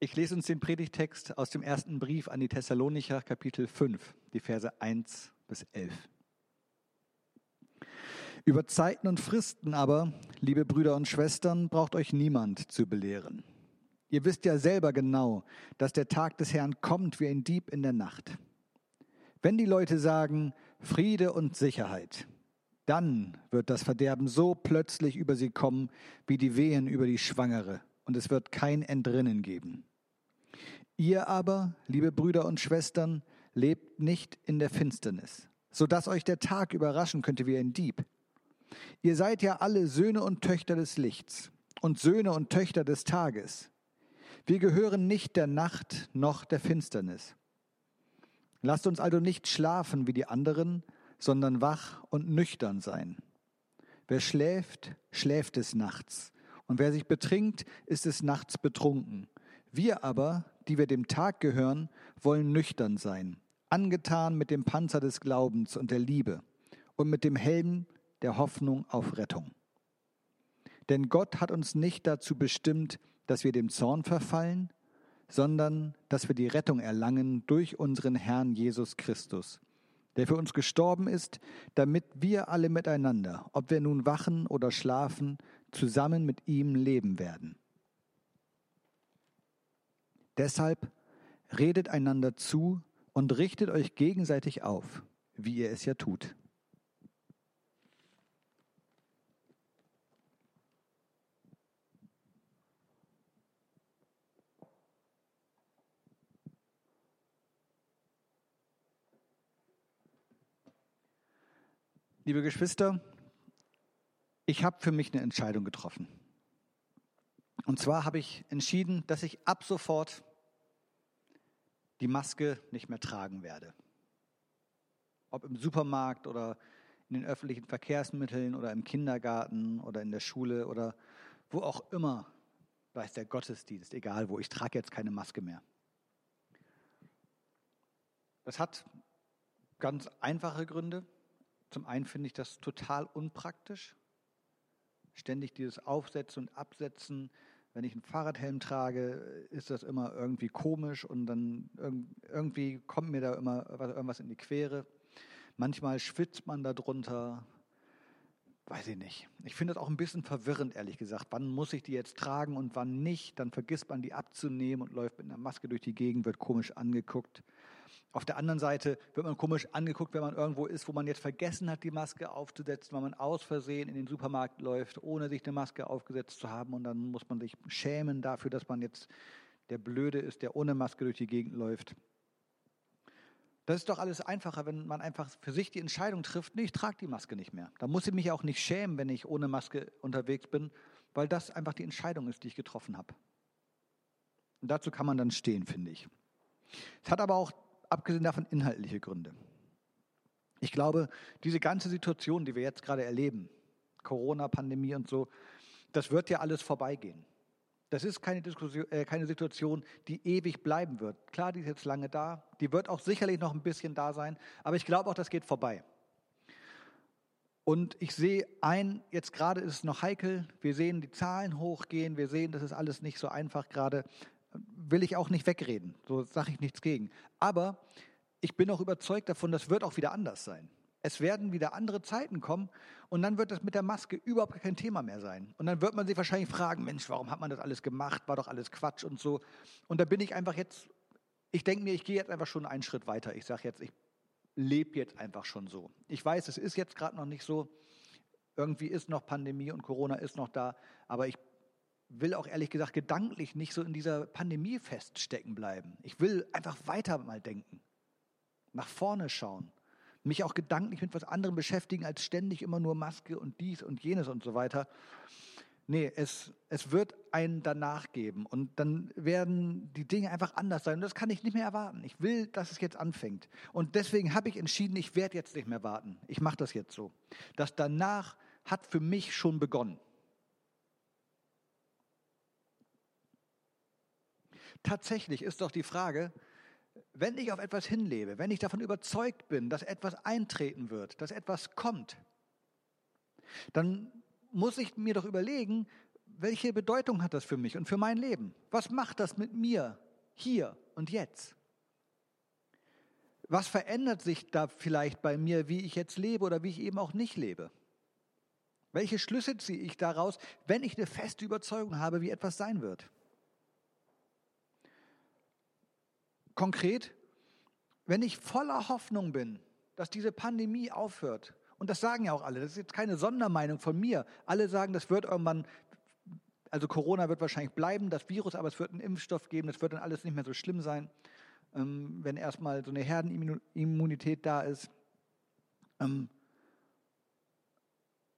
Ich lese uns den Predigtext aus dem ersten Brief an die Thessalonicher, Kapitel 5, die Verse 1 bis 11. Über Zeiten und Fristen aber, liebe Brüder und Schwestern, braucht euch niemand zu belehren. Ihr wisst ja selber genau, dass der Tag des Herrn kommt wie ein Dieb in der Nacht. Wenn die Leute sagen Friede und Sicherheit, dann wird das Verderben so plötzlich über sie kommen, wie die Wehen über die Schwangere, und es wird kein Entrinnen geben. Ihr aber, liebe Brüder und Schwestern, lebt nicht in der Finsternis, so dass euch der Tag überraschen könnte wie ein Dieb. Ihr seid ja alle Söhne und Töchter des Lichts und Söhne und Töchter des Tages. Wir gehören nicht der Nacht noch der Finsternis. Lasst uns also nicht schlafen wie die anderen, sondern wach und nüchtern sein. Wer schläft, schläft des Nachts, und wer sich betrinkt, ist des Nachts betrunken. Wir aber, die wir dem Tag gehören, wollen nüchtern sein, angetan mit dem Panzer des Glaubens und der Liebe und mit dem Helm der Hoffnung auf Rettung. Denn Gott hat uns nicht dazu bestimmt, dass wir dem Zorn verfallen, sondern dass wir die Rettung erlangen durch unseren Herrn Jesus Christus, der für uns gestorben ist, damit wir alle miteinander, ob wir nun wachen oder schlafen, zusammen mit ihm leben werden. Deshalb redet einander zu und richtet euch gegenseitig auf, wie ihr es ja tut. Liebe Geschwister, ich habe für mich eine Entscheidung getroffen. Und zwar habe ich entschieden, dass ich ab sofort die Maske nicht mehr tragen werde. Ob im Supermarkt oder in den öffentlichen Verkehrsmitteln oder im Kindergarten oder in der Schule oder wo auch immer, weiß der Gottesdienst, egal wo, ich trage jetzt keine Maske mehr. Das hat ganz einfache Gründe. Zum einen finde ich das total unpraktisch. Ständig dieses Aufsetzen und Absetzen. Wenn ich einen Fahrradhelm trage, ist das immer irgendwie komisch und dann irgendwie kommt mir da immer irgendwas in die Quere. Manchmal schwitzt man da drunter. Weiß ich nicht. Ich finde das auch ein bisschen verwirrend, ehrlich gesagt. Wann muss ich die jetzt tragen und wann nicht? Dann vergisst man die abzunehmen und läuft mit einer Maske durch die Gegend, wird komisch angeguckt. Auf der anderen Seite wird man komisch angeguckt, wenn man irgendwo ist, wo man jetzt vergessen hat, die Maske aufzusetzen, weil man aus Versehen in den Supermarkt läuft, ohne sich eine Maske aufgesetzt zu haben. Und dann muss man sich schämen dafür, dass man jetzt der Blöde ist, der ohne Maske durch die Gegend läuft. Das ist doch alles einfacher, wenn man einfach für sich die Entscheidung trifft, nee, ich trage die Maske nicht mehr. Da muss ich mich auch nicht schämen, wenn ich ohne Maske unterwegs bin, weil das einfach die Entscheidung ist, die ich getroffen habe. Und dazu kann man dann stehen, finde ich. Es hat aber auch abgesehen davon inhaltliche Gründe. Ich glaube, diese ganze Situation, die wir jetzt gerade erleben, Corona, Pandemie und so, das wird ja alles vorbeigehen. Das ist keine, Diskussion, äh, keine Situation, die ewig bleiben wird. Klar, die ist jetzt lange da, die wird auch sicherlich noch ein bisschen da sein, aber ich glaube auch, das geht vorbei. Und ich sehe ein, jetzt gerade ist es noch heikel, wir sehen die Zahlen hochgehen, wir sehen, das ist alles nicht so einfach gerade, will ich auch nicht wegreden, so sage ich nichts gegen. Aber ich bin auch überzeugt davon, das wird auch wieder anders sein. Es werden wieder andere Zeiten kommen und dann wird das mit der Maske überhaupt kein Thema mehr sein. Und dann wird man sich wahrscheinlich fragen, Mensch, warum hat man das alles gemacht? War doch alles Quatsch und so. Und da bin ich einfach jetzt, ich denke mir, ich gehe jetzt einfach schon einen Schritt weiter. Ich sage jetzt, ich lebe jetzt einfach schon so. Ich weiß, es ist jetzt gerade noch nicht so. Irgendwie ist noch Pandemie und Corona ist noch da, aber ich will auch ehrlich gesagt gedanklich nicht so in dieser Pandemie feststecken bleiben. Ich will einfach weiter mal denken, nach vorne schauen, mich auch gedanklich mit was anderem beschäftigen, als ständig immer nur Maske und dies und jenes und so weiter. Nee, es, es wird einen danach geben und dann werden die Dinge einfach anders sein und das kann ich nicht mehr erwarten. Ich will, dass es jetzt anfängt und deswegen habe ich entschieden, ich werde jetzt nicht mehr warten. Ich mache das jetzt so. Das danach hat für mich schon begonnen. Tatsächlich ist doch die Frage, wenn ich auf etwas hinlebe, wenn ich davon überzeugt bin, dass etwas eintreten wird, dass etwas kommt, dann muss ich mir doch überlegen, welche Bedeutung hat das für mich und für mein Leben? Was macht das mit mir hier und jetzt? Was verändert sich da vielleicht bei mir, wie ich jetzt lebe oder wie ich eben auch nicht lebe? Welche Schlüsse ziehe ich daraus, wenn ich eine feste Überzeugung habe, wie etwas sein wird? Konkret, wenn ich voller Hoffnung bin, dass diese Pandemie aufhört, und das sagen ja auch alle, das ist jetzt keine Sondermeinung von mir, alle sagen, das wird irgendwann, also Corona wird wahrscheinlich bleiben, das Virus, aber es wird einen Impfstoff geben, das wird dann alles nicht mehr so schlimm sein, ähm, wenn erstmal so eine Herdenimmunität da ist. Ähm,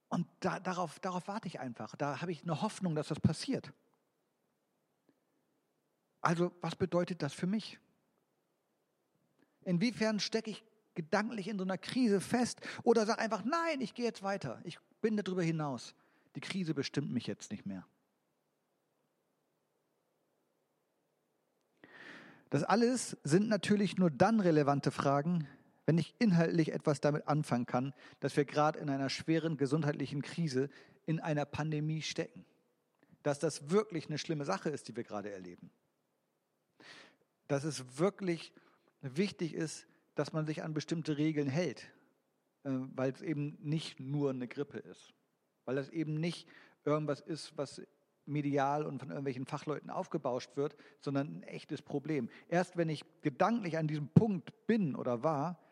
und da, darauf, darauf warte ich einfach. Da habe ich eine Hoffnung, dass das passiert. Also, was bedeutet das für mich? Inwiefern stecke ich gedanklich in so einer Krise fest oder sage einfach, nein, ich gehe jetzt weiter. Ich bin darüber hinaus. Die Krise bestimmt mich jetzt nicht mehr. Das alles sind natürlich nur dann relevante Fragen, wenn ich inhaltlich etwas damit anfangen kann, dass wir gerade in einer schweren gesundheitlichen Krise, in einer Pandemie stecken. Dass das wirklich eine schlimme Sache ist, die wir gerade erleben. Dass es wirklich wichtig ist, dass man sich an bestimmte Regeln hält, äh, weil es eben nicht nur eine Grippe ist. Weil das eben nicht irgendwas ist, was medial und von irgendwelchen Fachleuten aufgebauscht wird, sondern ein echtes Problem. Erst wenn ich gedanklich an diesem Punkt bin oder war,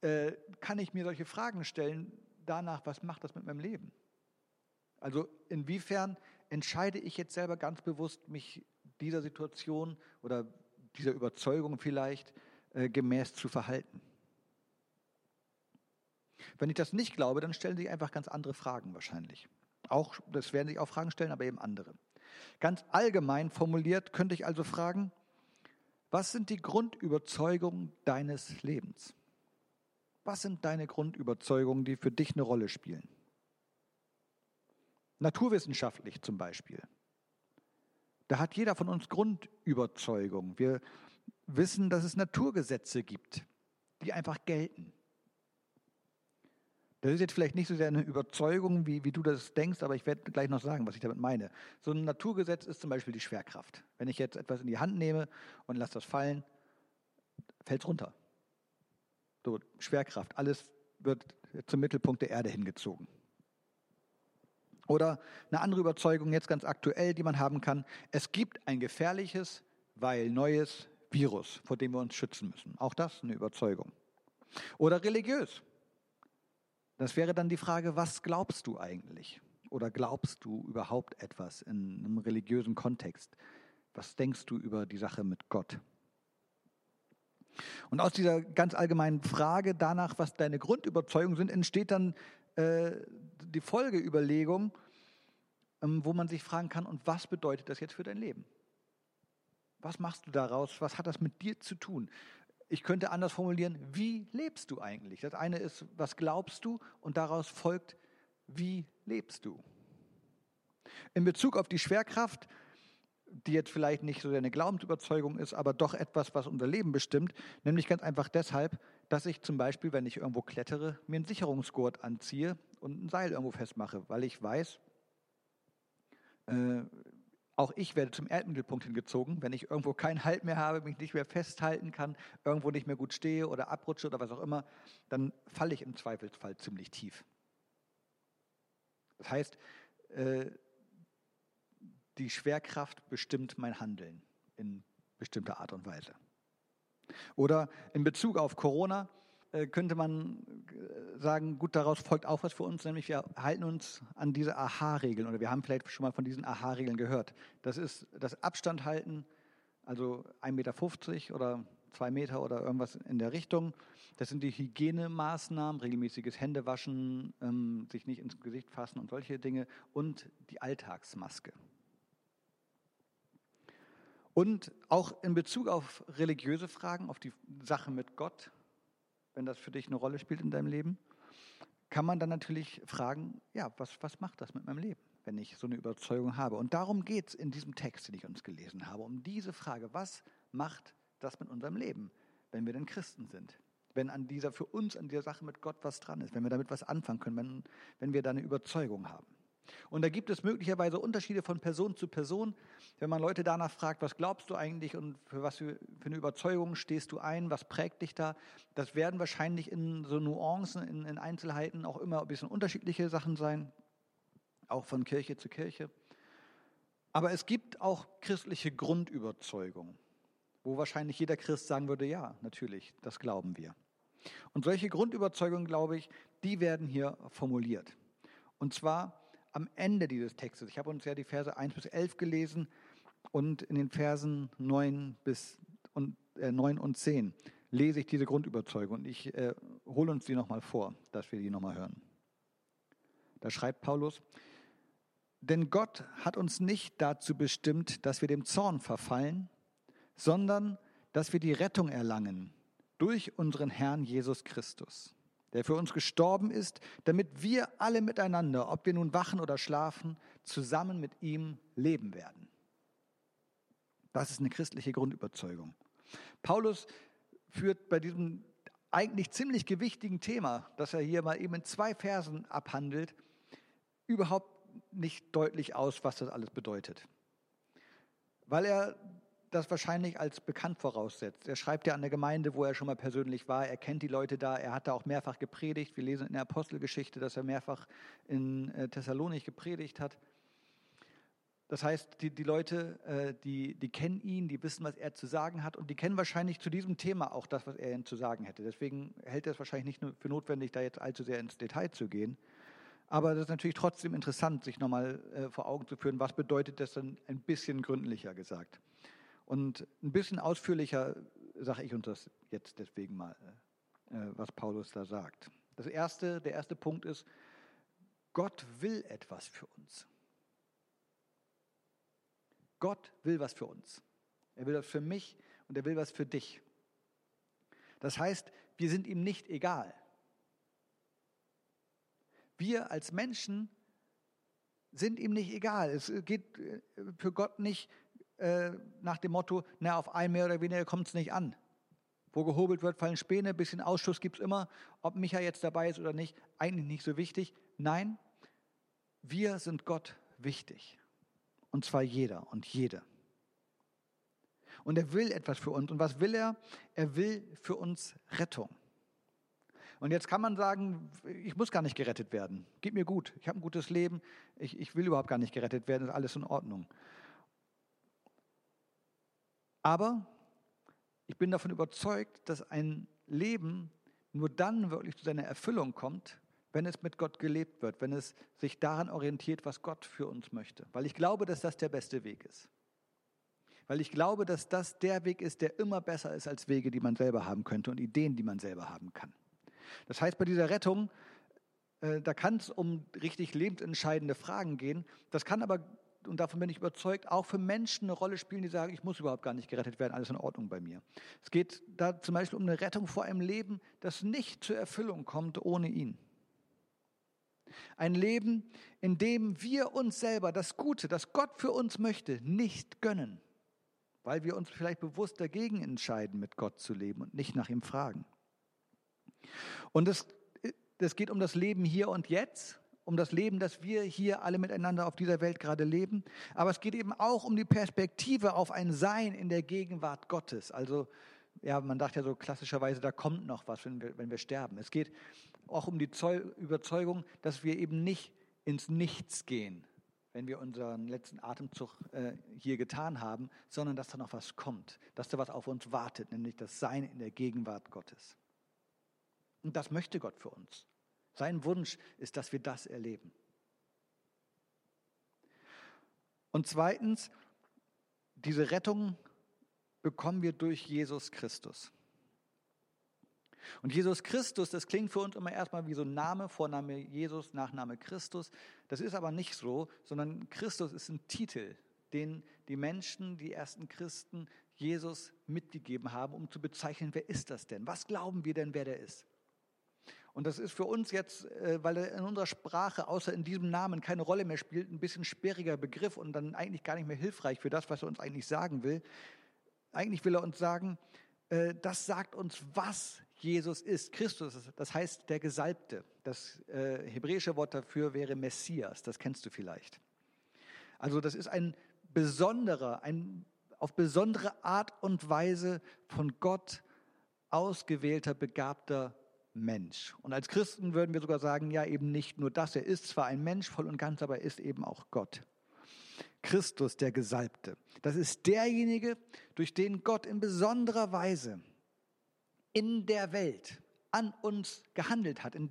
äh, kann ich mir solche Fragen stellen danach, was macht das mit meinem Leben? Also inwiefern entscheide ich jetzt selber ganz bewusst, mich dieser Situation oder dieser Überzeugung vielleicht äh, gemäß zu verhalten? Wenn ich das nicht glaube, dann stellen sich einfach ganz andere Fragen wahrscheinlich. Auch, das werden sich auch Fragen stellen, aber eben andere. Ganz allgemein formuliert könnte ich also fragen, was sind die Grundüberzeugungen deines Lebens? Was sind deine Grundüberzeugungen, die für dich eine Rolle spielen? Naturwissenschaftlich zum Beispiel. Da hat jeder von uns Grundüberzeugungen. Wir wissen, dass es Naturgesetze gibt, die einfach gelten. Das ist jetzt vielleicht nicht so sehr eine Überzeugung, wie, wie du das denkst, aber ich werde gleich noch sagen, was ich damit meine. So ein Naturgesetz ist zum Beispiel die Schwerkraft. Wenn ich jetzt etwas in die Hand nehme und lasse das fallen, fällt es runter. So, Schwerkraft, alles wird zum Mittelpunkt der Erde hingezogen. Oder eine andere Überzeugung, jetzt ganz aktuell, die man haben kann, es gibt ein gefährliches, weil neues Virus, vor dem wir uns schützen müssen. Auch das eine Überzeugung. Oder religiös. Das wäre dann die Frage, was glaubst du eigentlich? Oder glaubst du überhaupt etwas in einem religiösen Kontext? Was denkst du über die Sache mit Gott? Und aus dieser ganz allgemeinen Frage danach, was deine Grundüberzeugungen sind, entsteht dann äh, die Folgeüberlegung, ähm, wo man sich fragen kann, und was bedeutet das jetzt für dein Leben? Was machst du daraus? Was hat das mit dir zu tun? Ich könnte anders formulieren, wie lebst du eigentlich? Das eine ist, was glaubst du? Und daraus folgt, wie lebst du? In Bezug auf die Schwerkraft die jetzt vielleicht nicht so eine Glaubensüberzeugung ist, aber doch etwas, was unser Leben bestimmt, nämlich ganz einfach deshalb, dass ich zum Beispiel, wenn ich irgendwo klettere, mir einen Sicherungsgurt anziehe und ein Seil irgendwo festmache, weil ich weiß, äh, auch ich werde zum Erdmittelpunkt hingezogen, wenn ich irgendwo keinen Halt mehr habe, mich nicht mehr festhalten kann, irgendwo nicht mehr gut stehe oder abrutsche oder was auch immer, dann falle ich im Zweifelsfall ziemlich tief. Das heißt, äh, die Schwerkraft bestimmt mein Handeln in bestimmter Art und Weise. Oder in Bezug auf Corona könnte man äh, sagen, gut, daraus folgt auch was für uns, nämlich wir halten uns an diese Aha-Regeln oder wir haben vielleicht schon mal von diesen Aha-Regeln gehört. Das ist das Abstand halten, also 1,50 Meter oder zwei Meter oder irgendwas in der Richtung. Das sind die Hygienemaßnahmen, regelmäßiges Händewaschen, ähm, sich nicht ins Gesicht fassen und solche Dinge und die Alltagsmaske. Und auch in Bezug auf religiöse Fragen, auf die Sache mit Gott, wenn das für dich eine Rolle spielt in deinem Leben, kann man dann natürlich fragen, ja, was, was macht das mit meinem Leben, wenn ich so eine Überzeugung habe? Und darum geht es in diesem Text, den ich uns gelesen habe, um diese Frage, was macht das mit unserem Leben, wenn wir denn Christen sind? Wenn an dieser, für uns an dieser Sache mit Gott was dran ist, wenn wir damit was anfangen können, wenn, wenn wir da eine Überzeugung haben. Und da gibt es möglicherweise Unterschiede von Person zu Person. Wenn man Leute danach fragt, was glaubst du eigentlich und für was für, eine Überzeugung stehst du ein, was prägt dich da, das werden wahrscheinlich in so Nuancen, in, in Einzelheiten auch immer ein bisschen unterschiedliche Sachen sein, auch von Kirche zu Kirche. Aber es gibt auch christliche Grundüberzeugungen, wo wahrscheinlich jeder Christ sagen würde, ja, natürlich, das glauben wir. Und solche Grundüberzeugungen, glaube ich, die werden hier formuliert. Und zwar am Ende dieses Textes. Ich habe uns ja die Verse 1 bis 11 gelesen und in den Versen 9 bis und, äh, 9 und 10 lese ich diese Grundüberzeugung und ich äh, hole uns die nochmal vor, dass wir die nochmal hören. Da schreibt Paulus, denn Gott hat uns nicht dazu bestimmt, dass wir dem Zorn verfallen, sondern dass wir die Rettung erlangen durch unseren Herrn Jesus Christus, der für uns gestorben ist, damit wir alle miteinander, ob wir nun wachen oder schlafen, zusammen mit ihm leben werden. Das ist eine christliche Grundüberzeugung. Paulus führt bei diesem eigentlich ziemlich gewichtigen Thema, das er hier mal eben in zwei Versen abhandelt, überhaupt nicht deutlich aus, was das alles bedeutet. Weil er das wahrscheinlich als bekannt voraussetzt. Er schreibt ja an der Gemeinde, wo er schon mal persönlich war. Er kennt die Leute da. Er hat da auch mehrfach gepredigt. Wir lesen in der Apostelgeschichte, dass er mehrfach in äh, Thessalonik gepredigt hat. Das heißt, die, die Leute, äh, die, die kennen ihn, die wissen, was er zu sagen hat und die kennen wahrscheinlich zu diesem Thema auch das, was er ihnen zu sagen hätte. Deswegen hält er es wahrscheinlich nicht für notwendig, da jetzt allzu sehr ins Detail zu gehen. Aber das ist natürlich trotzdem interessant, sich nochmal äh, vor Augen zu führen, was bedeutet das dann ein bisschen gründlicher gesagt. Und ein bisschen ausführlicher sage ich uns das jetzt deswegen mal, äh, was Paulus da sagt. Das erste, der erste Punkt ist, Gott will etwas für uns. Gott will was für uns. Er will was für mich und er will was für dich. Das heißt, wir sind ihm nicht egal. Wir als Menschen sind ihm nicht egal. Es geht äh, für Gott nicht äh, nach dem Motto, na, auf ein mehr oder weniger kommt es nicht an. Wo gehobelt wird, fallen Späne, bisschen Ausschuss gibt es immer. Ob Micha jetzt dabei ist oder nicht, eigentlich nicht so wichtig. Nein, wir sind Gott wichtig. Und zwar jeder und jede. Und er will etwas für uns. Und was will er? Er will für uns Rettung. Und jetzt kann man sagen, ich muss gar nicht gerettet werden. Geht mir gut. Ich habe ein gutes Leben. Ich, ich will überhaupt gar nicht gerettet werden. Ist alles in Ordnung. Aber ich bin davon überzeugt, dass ein Leben nur dann wirklich zu seiner Erfüllung kommt, wenn es mit Gott gelebt wird, wenn es sich daran orientiert, was Gott für uns möchte. Weil ich glaube, dass das der beste Weg ist. Weil ich glaube, dass das der Weg ist, der immer besser ist als Wege, die man selber haben könnte und Ideen, die man selber haben kann. Das heißt, bei dieser Rettung, äh, da kann es um richtig lebensentscheidende Fragen gehen. Das kann aber und davon bin ich überzeugt, auch für Menschen eine Rolle spielen, die sagen, ich muss überhaupt gar nicht gerettet werden, alles in Ordnung bei mir. Es geht da zum Beispiel um eine Rettung vor einem Leben, das nicht zur Erfüllung kommt ohne ihn. Ein Leben, in dem wir uns selber das Gute, das Gott für uns möchte, nicht gönnen, weil wir uns vielleicht bewusst dagegen entscheiden, mit Gott zu leben und nicht nach ihm fragen. Und es, es geht um das Leben hier und jetzt um das Leben, das wir hier alle miteinander auf dieser Welt gerade leben. Aber es geht eben auch um die Perspektive auf ein Sein in der Gegenwart Gottes. Also, ja, man dachte ja so klassischerweise, da kommt noch was, wenn wir, wenn wir sterben. Es geht auch um die Überzeugung, dass wir eben nicht ins Nichts gehen, wenn wir unseren letzten Atemzug äh, hier getan haben, sondern dass da noch was kommt, dass da was auf uns wartet, nämlich das Sein in der Gegenwart Gottes. Und das möchte Gott für uns. Sein Wunsch ist, dass wir das erleben. Und zweitens, diese Rettung bekommen wir durch Jesus Christus. Und Jesus Christus, das klingt für uns immer erstmal wie so ein Name, Vorname Jesus, Nachname Christus. Das ist aber nicht so, sondern Christus ist ein Titel, den die Menschen, die ersten Christen Jesus mitgegeben haben, um zu bezeichnen, wer ist das denn? Was glauben wir denn, wer der ist? Und das ist für uns jetzt, äh, weil er in unserer Sprache außer in diesem Namen keine Rolle mehr spielt, ein bisschen sperriger Begriff und dann eigentlich gar nicht mehr hilfreich für das, was er uns eigentlich sagen will. Eigentlich will er uns sagen, äh, das sagt uns, was Jesus ist. Christus, das heißt der Gesalbte. Das äh, hebräische Wort dafür wäre Messias, das kennst du vielleicht. Also das ist ein besonderer, ein auf besondere Art und Weise von Gott ausgewählter, begabter Mensch. Und als Christen würden wir sogar sagen, ja eben nicht nur das, er ist zwar ein Mensch voll und ganz, aber er ist eben auch Gott. Christus, der Gesalbte. Das ist derjenige, durch den Gott in besonderer Weise in der Welt an uns gehandelt hat. In,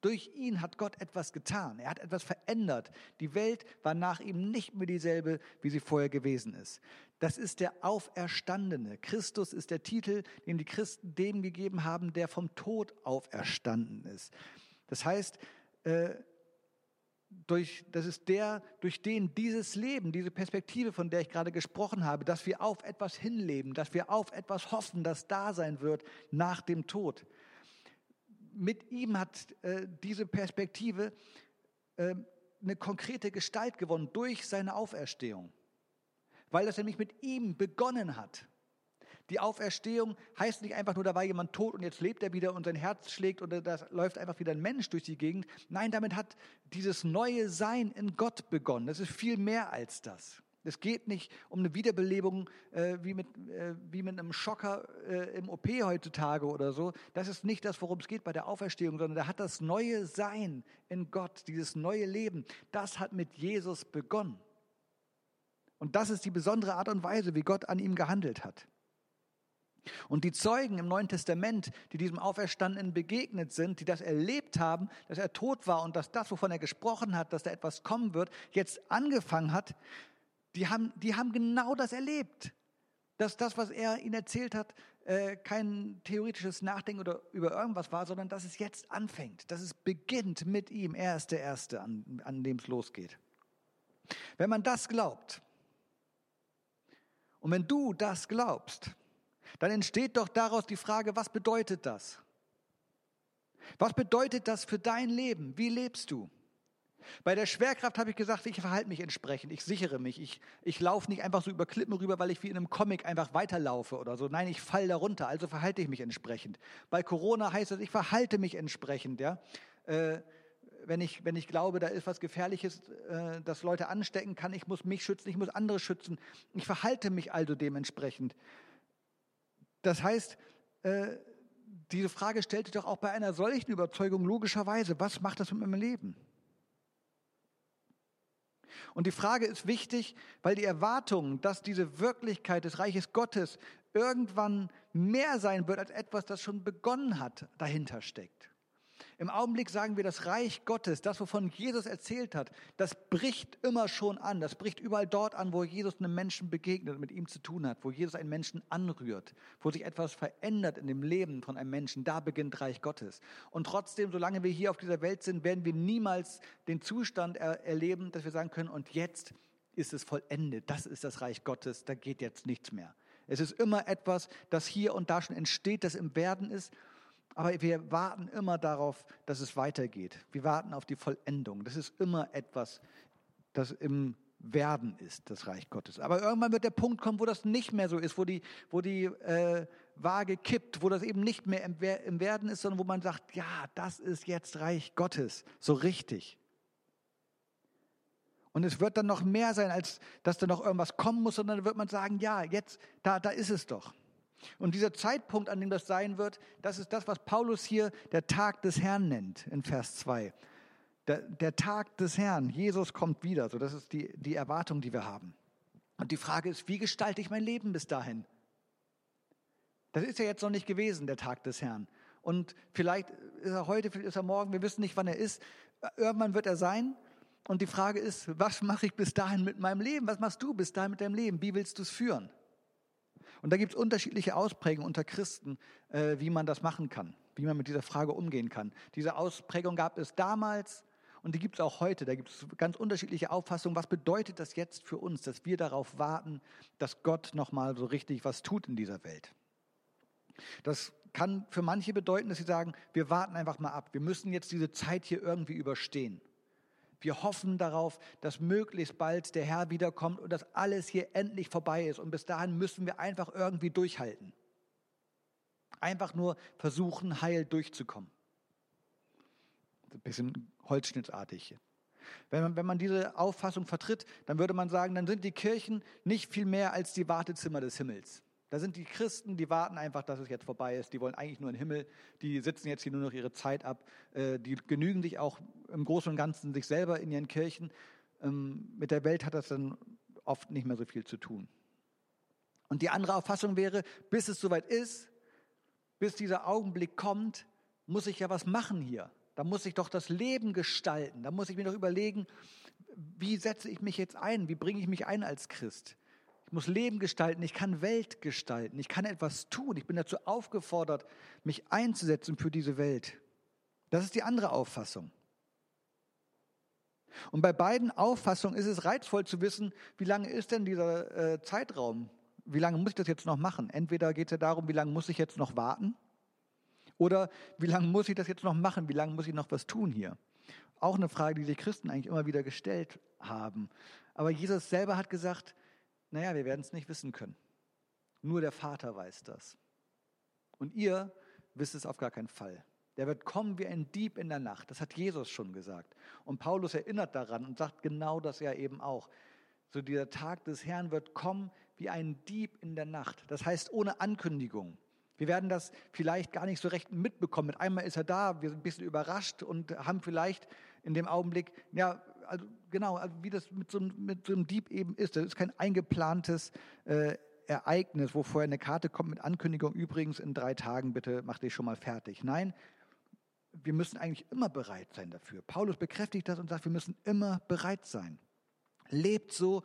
durch ihn hat Gott etwas getan. Er hat etwas verändert. Die Welt war nach ihm nicht mehr dieselbe, wie sie vorher gewesen ist. Das ist der Auferstandene. Christus ist der Titel, den die Christen dem gegeben haben, der vom Tod auferstanden ist. Das heißt, äh, durch, das ist der, durch den dieses Leben, diese Perspektive, von der ich gerade gesprochen habe, dass wir auf etwas hinleben, dass wir auf etwas hoffen, das da sein wird nach dem Tod. Mit ihm hat äh, diese Perspektive äh, eine konkrete Gestalt gewonnen durch seine Auferstehung, weil das nämlich mit ihm begonnen hat. Die Auferstehung heißt nicht einfach nur, da war jemand tot und jetzt lebt er wieder und sein Herz schlägt und da läuft einfach wieder ein Mensch durch die Gegend. Nein, damit hat dieses neue Sein in Gott begonnen. Das ist viel mehr als das. Es geht nicht um eine Wiederbelebung äh, wie, mit, äh, wie mit einem Schocker äh, im OP heutzutage oder so. Das ist nicht das, worum es geht bei der Auferstehung, sondern da hat das neue Sein in Gott, dieses neue Leben, das hat mit Jesus begonnen. Und das ist die besondere Art und Weise, wie Gott an ihm gehandelt hat. Und die Zeugen im Neuen Testament, die diesem Auferstandenen begegnet sind, die das erlebt haben, dass er tot war und dass das, wovon er gesprochen hat, dass da etwas kommen wird, jetzt angefangen hat, die haben, die haben genau das erlebt. Dass das, was er ihnen erzählt hat, äh, kein theoretisches Nachdenken oder über irgendwas war, sondern dass es jetzt anfängt, dass es beginnt mit ihm. Er ist der Erste, an, an dem es losgeht. Wenn man das glaubt und wenn du das glaubst, dann entsteht doch daraus die Frage, was bedeutet das? Was bedeutet das für dein Leben? Wie lebst du? Bei der Schwerkraft habe ich gesagt, ich verhalte mich entsprechend, ich sichere mich, ich, ich laufe nicht einfach so über Klippen rüber, weil ich wie in einem Comic einfach weiterlaufe oder so. Nein, ich falle darunter, also verhalte ich mich entsprechend. Bei Corona heißt es, ich verhalte mich entsprechend. Ja? Äh, wenn, ich, wenn ich glaube, da ist was Gefährliches, äh, das Leute anstecken kann, ich muss mich schützen, ich muss andere schützen. Ich verhalte mich also dementsprechend. Das heißt, äh, diese Frage stellt sich doch auch bei einer solchen Überzeugung logischerweise, was macht das mit meinem Leben? Und die Frage ist wichtig, weil die Erwartung, dass diese Wirklichkeit des Reiches Gottes irgendwann mehr sein wird als etwas, das schon begonnen hat, dahinter steckt. Im Augenblick sagen wir, das Reich Gottes, das, wovon Jesus erzählt hat, das bricht immer schon an. Das bricht überall dort an, wo Jesus einem Menschen begegnet und mit ihm zu tun hat, wo Jesus einen Menschen anrührt, wo sich etwas verändert in dem Leben von einem Menschen. Da beginnt Reich Gottes. Und trotzdem, solange wir hier auf dieser Welt sind, werden wir niemals den Zustand er erleben, dass wir sagen können, und jetzt ist es vollendet. Das ist das Reich Gottes. Da geht jetzt nichts mehr. Es ist immer etwas, das hier und da schon entsteht, das im Werden ist aber wir warten immer darauf, dass es weitergeht. Wir warten auf die Vollendung. Das ist immer etwas, das im Werden ist, das Reich Gottes. Aber irgendwann wird der Punkt kommen, wo das nicht mehr so ist, wo die, wo die äh, Waage kippt, wo das eben nicht mehr im, Werden ist, sondern wo man sagt, ja, das ist jetzt Reich Gottes, so richtig. Und es wird dann noch mehr sein, als dass da noch irgendwas kommen muss, sondern dann wird man sagen, ja, jetzt, da, da ist es doch. Und dieser Zeitpunkt, an dem das sein wird, das ist das, was Paulus hier der Tag des Herrn nennt in Vers 2. Der, der Tag des Herrn, Jesus kommt wieder. So, das ist die, die Erwartung, die wir haben. Und die Frage ist, wie gestalte ich mein Leben bis dahin? Das ist ja jetzt noch nicht gewesen, der Tag des Herrn. Und vielleicht ist er heute, vielleicht ist er morgen, wir wissen nicht, wann er ist. Irgendwann wird er sein. Und die Frage ist, was mache ich bis dahin mit meinem Leben? Was machst du bis dahin mit deinem Leben? Wie willst du es führen? Und da gibt es unterschiedliche Ausprägungen unter Christen, äh, wie man das machen kann, wie man mit dieser Frage umgehen kann. Diese Ausprägung gab es damals und die gibt es auch heute. Da gibt es ganz unterschiedliche Auffassungen. Was bedeutet das jetzt für uns, dass wir darauf warten, dass Gott nochmal so richtig was tut in dieser Welt? Das kann für manche bedeuten, dass sie sagen, wir warten einfach mal ab. Wir müssen jetzt diese Zeit hier irgendwie überstehen. Wir hoffen darauf, dass möglichst bald der Herr wiederkommt und dass alles hier endlich vorbei ist. Und bis dahin müssen wir einfach irgendwie durchhalten. Einfach nur versuchen, heil durchzukommen. Ein bisschen holzschnittartig. Wenn man, wenn man diese Auffassung vertritt, dann würde man sagen, dann sind die Kirchen nicht viel mehr als die Wartezimmer des Himmels. Da sind die Christen, die warten einfach, dass es jetzt vorbei ist. Die wollen eigentlich nur in den Himmel. Die sitzen jetzt hier nur noch ihre Zeit ab. Äh, die genügen sich auch im Großen und Ganzen sich selber in ihren Kirchen. Ähm, mit der Welt hat das dann oft nicht mehr so viel zu tun. Und die andere Auffassung wäre, bis es soweit ist, bis dieser Augenblick kommt, muss ich ja was machen hier. Da muss ich doch das Leben gestalten. Da muss ich mir doch überlegen, wie setze ich mich jetzt ein? Wie bringe ich mich ein als Christ? Ich muss Leben gestalten, ich kann Welt gestalten, ich kann etwas tun. Ich bin dazu aufgefordert, mich einzusetzen für diese Welt. Das ist die andere Auffassung. Und bei beiden Auffassungen ist es reizvoll zu wissen, wie lange ist denn dieser äh, Zeitraum? Wie lange muss ich das jetzt noch machen? Entweder geht es ja darum, wie lange muss ich jetzt noch warten? Oder wie lange muss ich das jetzt noch machen? Wie lange muss ich noch was tun hier? Auch eine Frage, die sich Christen eigentlich immer wieder gestellt haben. Aber Jesus selber hat gesagt, naja, wir werden es nicht wissen können. Nur der Vater weiß das. Und ihr wisst es auf gar keinen Fall. Der wird kommen wie ein Dieb in der Nacht. Das hat Jesus schon gesagt. Und Paulus erinnert daran und sagt genau das ja eben auch. So dieser Tag des Herrn wird kommen wie ein Dieb in der Nacht. Das heißt ohne Ankündigung. Wir werden das vielleicht gar nicht so recht mitbekommen. Mit einmal ist er da, wir sind ein bisschen überrascht und haben vielleicht in dem Augenblick, ja, also genau, also wie das mit so, mit so einem Dieb eben ist. Das ist kein eingeplantes äh, Ereignis, wo vorher eine Karte kommt mit Ankündigung, übrigens in drei Tagen bitte mach dich schon mal fertig. Nein, wir müssen eigentlich immer bereit sein dafür. Paulus bekräftigt das und sagt, wir müssen immer bereit sein. Lebt so,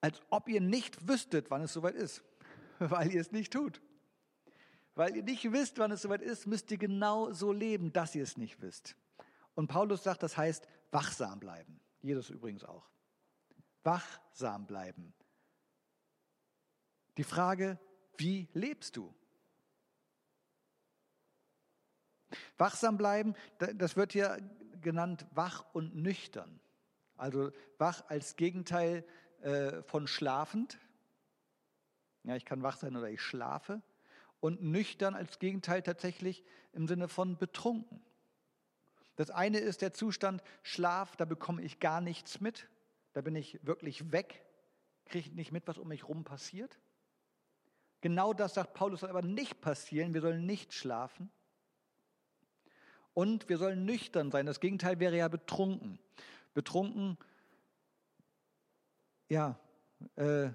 als ob ihr nicht wüsstet, wann es soweit ist, weil ihr es nicht tut. Weil ihr nicht wisst, wann es soweit ist, müsst ihr genau so leben, dass ihr es nicht wisst. Und Paulus sagt, das heißt wachsam bleiben. Jesus übrigens auch. Wachsam bleiben. Die Frage, wie lebst du? Wachsam bleiben, das wird hier genannt wach und nüchtern. Also wach als Gegenteil äh, von schlafend. Ja, ich kann wach sein oder ich schlafe und nüchtern als Gegenteil tatsächlich im Sinne von betrunken. Das eine ist der Zustand Schlaf, da bekomme ich gar nichts mit, da bin ich wirklich weg, kriege nicht mit, was um mich herum passiert. Genau das sagt Paulus soll aber nicht passieren, wir sollen nicht schlafen. Und wir sollen nüchtern sein, das Gegenteil wäre ja betrunken. Betrunken, ja, äh,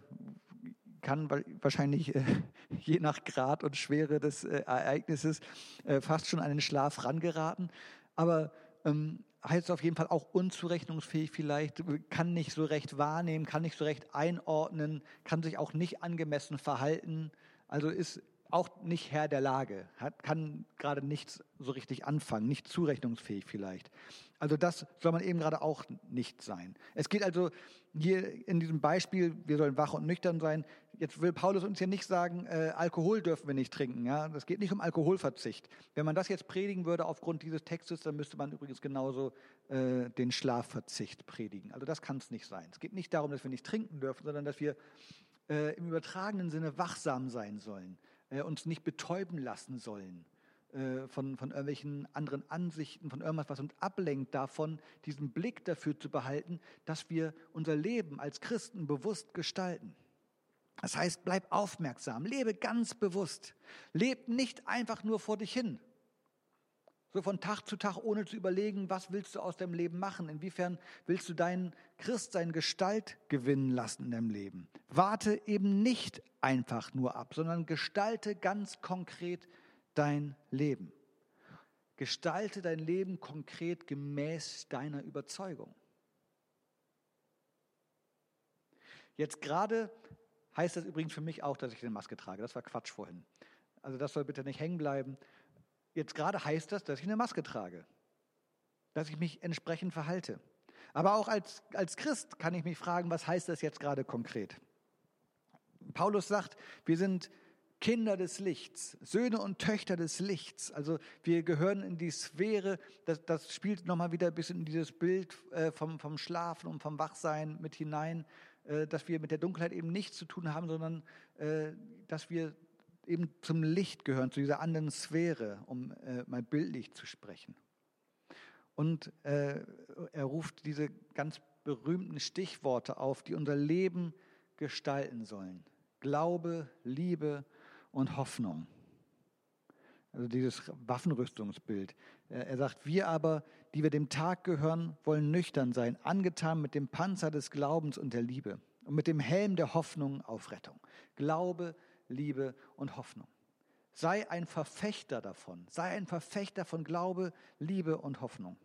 kann wahrscheinlich äh, je nach Grad und Schwere des äh, Ereignisses äh, fast schon an den Schlaf rangeraten. Aber ähm, heißt auf jeden Fall auch unzurechnungsfähig vielleicht, kann nicht so recht wahrnehmen, kann nicht so recht einordnen, kann sich auch nicht angemessen verhalten. Also ist auch nicht Herr der Lage, hat, kann gerade nichts so richtig anfangen, nicht zurechnungsfähig vielleicht. Also das soll man eben gerade auch nicht sein. Es geht also hier in diesem Beispiel, wir sollen wach und nüchtern sein. Jetzt will Paulus uns hier nicht sagen, äh, Alkohol dürfen wir nicht trinken. Ja, das geht nicht um Alkoholverzicht. Wenn man das jetzt predigen würde aufgrund dieses Textes, dann müsste man übrigens genauso äh, den Schlafverzicht predigen. Also das kann es nicht sein. Es geht nicht darum, dass wir nicht trinken dürfen, sondern dass wir äh, im übertragenen Sinne wachsam sein sollen äh, uns nicht betäuben lassen sollen äh, von, von irgendwelchen anderen Ansichten, von irgendwas, was uns ablenkt davon, diesen Blick dafür zu behalten, dass wir unser Leben als Christen bewusst gestalten. Das heißt, bleib aufmerksam, lebe ganz bewusst, leb nicht einfach nur vor dich hin, so von Tag zu Tag, ohne zu überlegen, was willst du aus deinem Leben machen? Inwiefern willst du deinen Christsein Gestalt gewinnen lassen in deinem Leben? Warte eben nicht einfach nur ab, sondern gestalte ganz konkret dein Leben. Gestalte dein Leben konkret gemäß deiner Überzeugung. Jetzt gerade heißt das übrigens für mich auch, dass ich eine Maske trage. Das war Quatsch vorhin. Also das soll bitte nicht hängen bleiben. Jetzt gerade heißt das, dass ich eine Maske trage, dass ich mich entsprechend verhalte. Aber auch als, als Christ kann ich mich fragen, was heißt das jetzt gerade konkret? Paulus sagt, wir sind Kinder des Lichts, Söhne und Töchter des Lichts. Also wir gehören in die Sphäre, das, das spielt nochmal wieder ein bisschen in dieses Bild äh, vom, vom Schlafen und vom Wachsein mit hinein, äh, dass wir mit der Dunkelheit eben nichts zu tun haben, sondern äh, dass wir eben zum Licht gehören, zu dieser anderen Sphäre, um mal bildlich zu sprechen. Und er ruft diese ganz berühmten Stichworte auf, die unser Leben gestalten sollen. Glaube, Liebe und Hoffnung. Also dieses Waffenrüstungsbild. Er sagt, wir aber, die wir dem Tag gehören, wollen nüchtern sein, angetan mit dem Panzer des Glaubens und der Liebe und mit dem Helm der Hoffnung auf Rettung. Glaube, Liebe und Hoffnung. Sei ein Verfechter davon. Sei ein Verfechter von Glaube, Liebe und Hoffnung.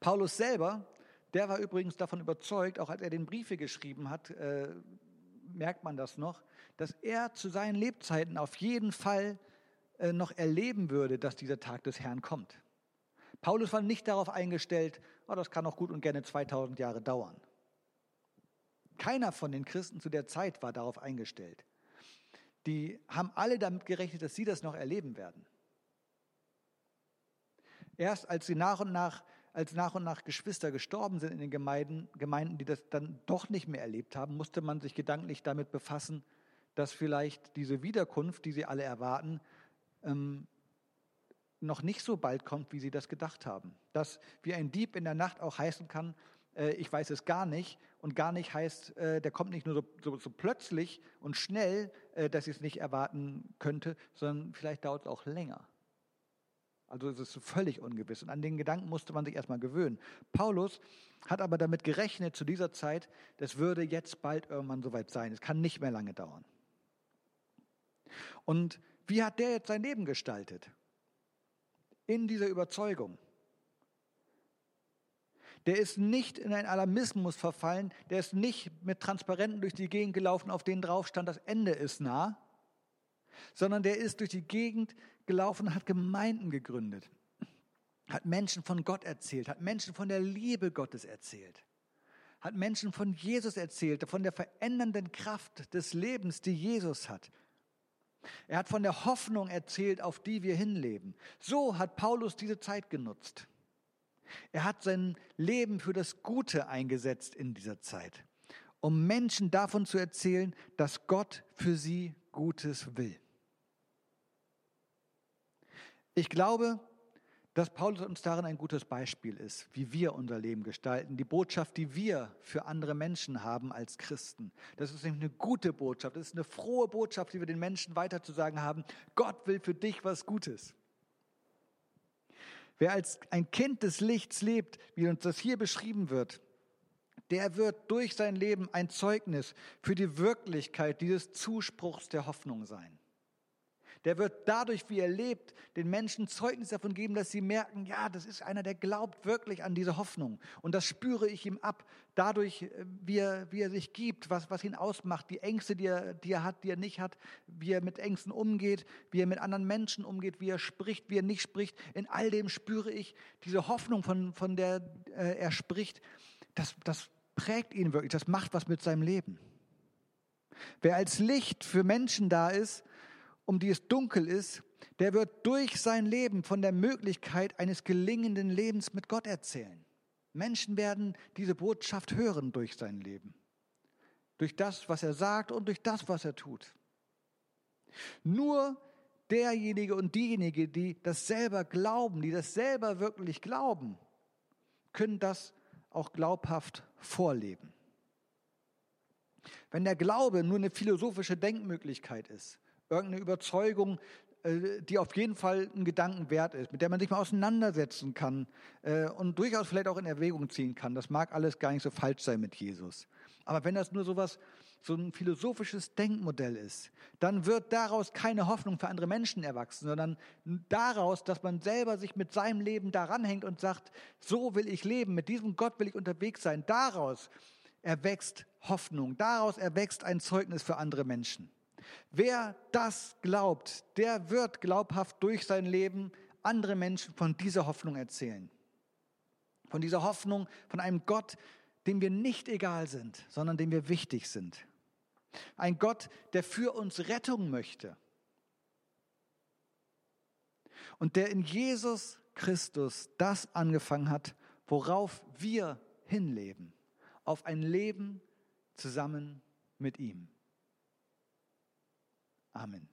Paulus selber, der war übrigens davon überzeugt, auch als er den Briefe geschrieben hat, äh, merkt man das noch, dass er zu seinen Lebzeiten auf jeden Fall äh, noch erleben würde, dass dieser Tag des Herrn kommt. Paulus war nicht darauf eingestellt, oh, das kann auch gut und gerne 2000 Jahre dauern. Keiner von den Christen zu der Zeit war darauf eingestellt. Die haben alle damit gerechnet, dass sie das noch erleben werden. Erst als sie nach und nach, als nach und nach Geschwister gestorben sind in den Gemeinden, Gemeinden, die das dann doch nicht mehr erlebt haben, musste man sich gedanklich damit befassen, dass vielleicht diese Wiederkunft, die sie alle erwarten, ähm, noch nicht so bald kommt, wie sie das gedacht haben. Dass wie ein Dieb in der Nacht auch heißen kann, äh, ich weiß es gar nicht. Und gar nicht heißt, äh, der kommt nicht nur so, so, so plötzlich und schnell, äh, dass ich es nicht erwarten könnte, sondern vielleicht dauert es auch länger. Also es ist völlig ungewiss. Und an den Gedanken musste man sich erstmal gewöhnen. Paulus hat aber damit gerechnet zu dieser Zeit, das würde jetzt bald irgendwann soweit sein. Es kann nicht mehr lange dauern. Und wie hat der jetzt sein Leben gestaltet? In dieser Überzeugung. Der ist nicht in einen Alarmismus verfallen, der ist nicht mit Transparenten durch die Gegend gelaufen, auf denen drauf stand, das Ende ist nah, sondern der ist durch die Gegend gelaufen und hat Gemeinden gegründet, hat Menschen von Gott erzählt, hat Menschen von der Liebe Gottes erzählt, hat Menschen von Jesus erzählt, von der verändernden Kraft des Lebens, die Jesus hat, er hat von der Hoffnung erzählt, auf die wir hinleben. So hat Paulus diese Zeit genutzt. Er hat sein Leben für das Gute eingesetzt in dieser Zeit, um Menschen davon zu erzählen, dass Gott für sie Gutes will. Ich glaube, dass Paulus uns darin ein gutes Beispiel ist, wie wir unser Leben gestalten, die Botschaft, die wir für andere Menschen haben als Christen. Das ist nämlich eine gute Botschaft, das ist eine frohe Botschaft, die wir den Menschen weiterzusagen haben. Gott will für dich was Gutes. Wer als ein Kind des Lichts lebt, wie uns das hier beschrieben wird, der wird durch sein Leben ein Zeugnis für die Wirklichkeit dieses Zuspruchs der Hoffnung sein. Der wird dadurch, wie er lebt, den Menschen Zeugnis davon geben, dass sie merken, ja, das ist einer, der glaubt wirklich an diese Hoffnung. Und das spüre ich ihm ab, dadurch, äh, wie er, wie er sich gibt, was, was ihn ausmacht, die Ängste, die er, die er hat, die er nicht hat, wie er mit Ängsten umgeht, wie er mit anderen Menschen umgeht, wie er spricht, wie er nicht spricht. In all dem spüre ich diese Hoffnung, von, von der äh, er spricht. Das, das prägt ihn wirklich, das macht was mit seinem Leben. Wer als Licht für Menschen da ist, um die es dunkel ist, der wird durch sein Leben von der Möglichkeit eines gelingenden Lebens mit Gott erzählen. Menschen werden diese Botschaft hören durch sein Leben. Durch das, was er sagt und durch das, was er tut. Nur derjenige und diejenige, die das selber glauben, die das selber wirklich glauben, können das auch glaubhaft vorleben. Wenn der Glaube nur eine philosophische Denkmöglichkeit ist, irgendeine Überzeugung, äh, die auf jeden Fall ein Gedanken wert ist, mit der man sich mal auseinandersetzen kann äh, und durchaus vielleicht auch in Erwägung ziehen kann. Das mag alles gar nicht so falsch sein mit Jesus. Aber wenn das nur so was, so ein philosophisches Denkmodell ist, dann wird daraus keine Hoffnung für andere Menschen erwachsen, sondern daraus, dass man selber sich mit seinem Leben daran hängt und sagt, so will ich leben, mit diesem Gott will ich unterwegs sein. Daraus erwächst Hoffnung, daraus erwächst ein Zeugnis für andere Menschen. Wer das glaubt, der wird glaubhaft durch sein Leben andere Menschen von dieser Hoffnung erzählen. Von dieser Hoffnung, von einem Gott, dem wir nicht egal sind, sondern dem wir wichtig sind. Ein Gott, der für uns Rettung möchte. Und der in Jesus Christus das angefangen hat, worauf wir hinleben. Auf ein Leben zusammen mit ihm. Amen.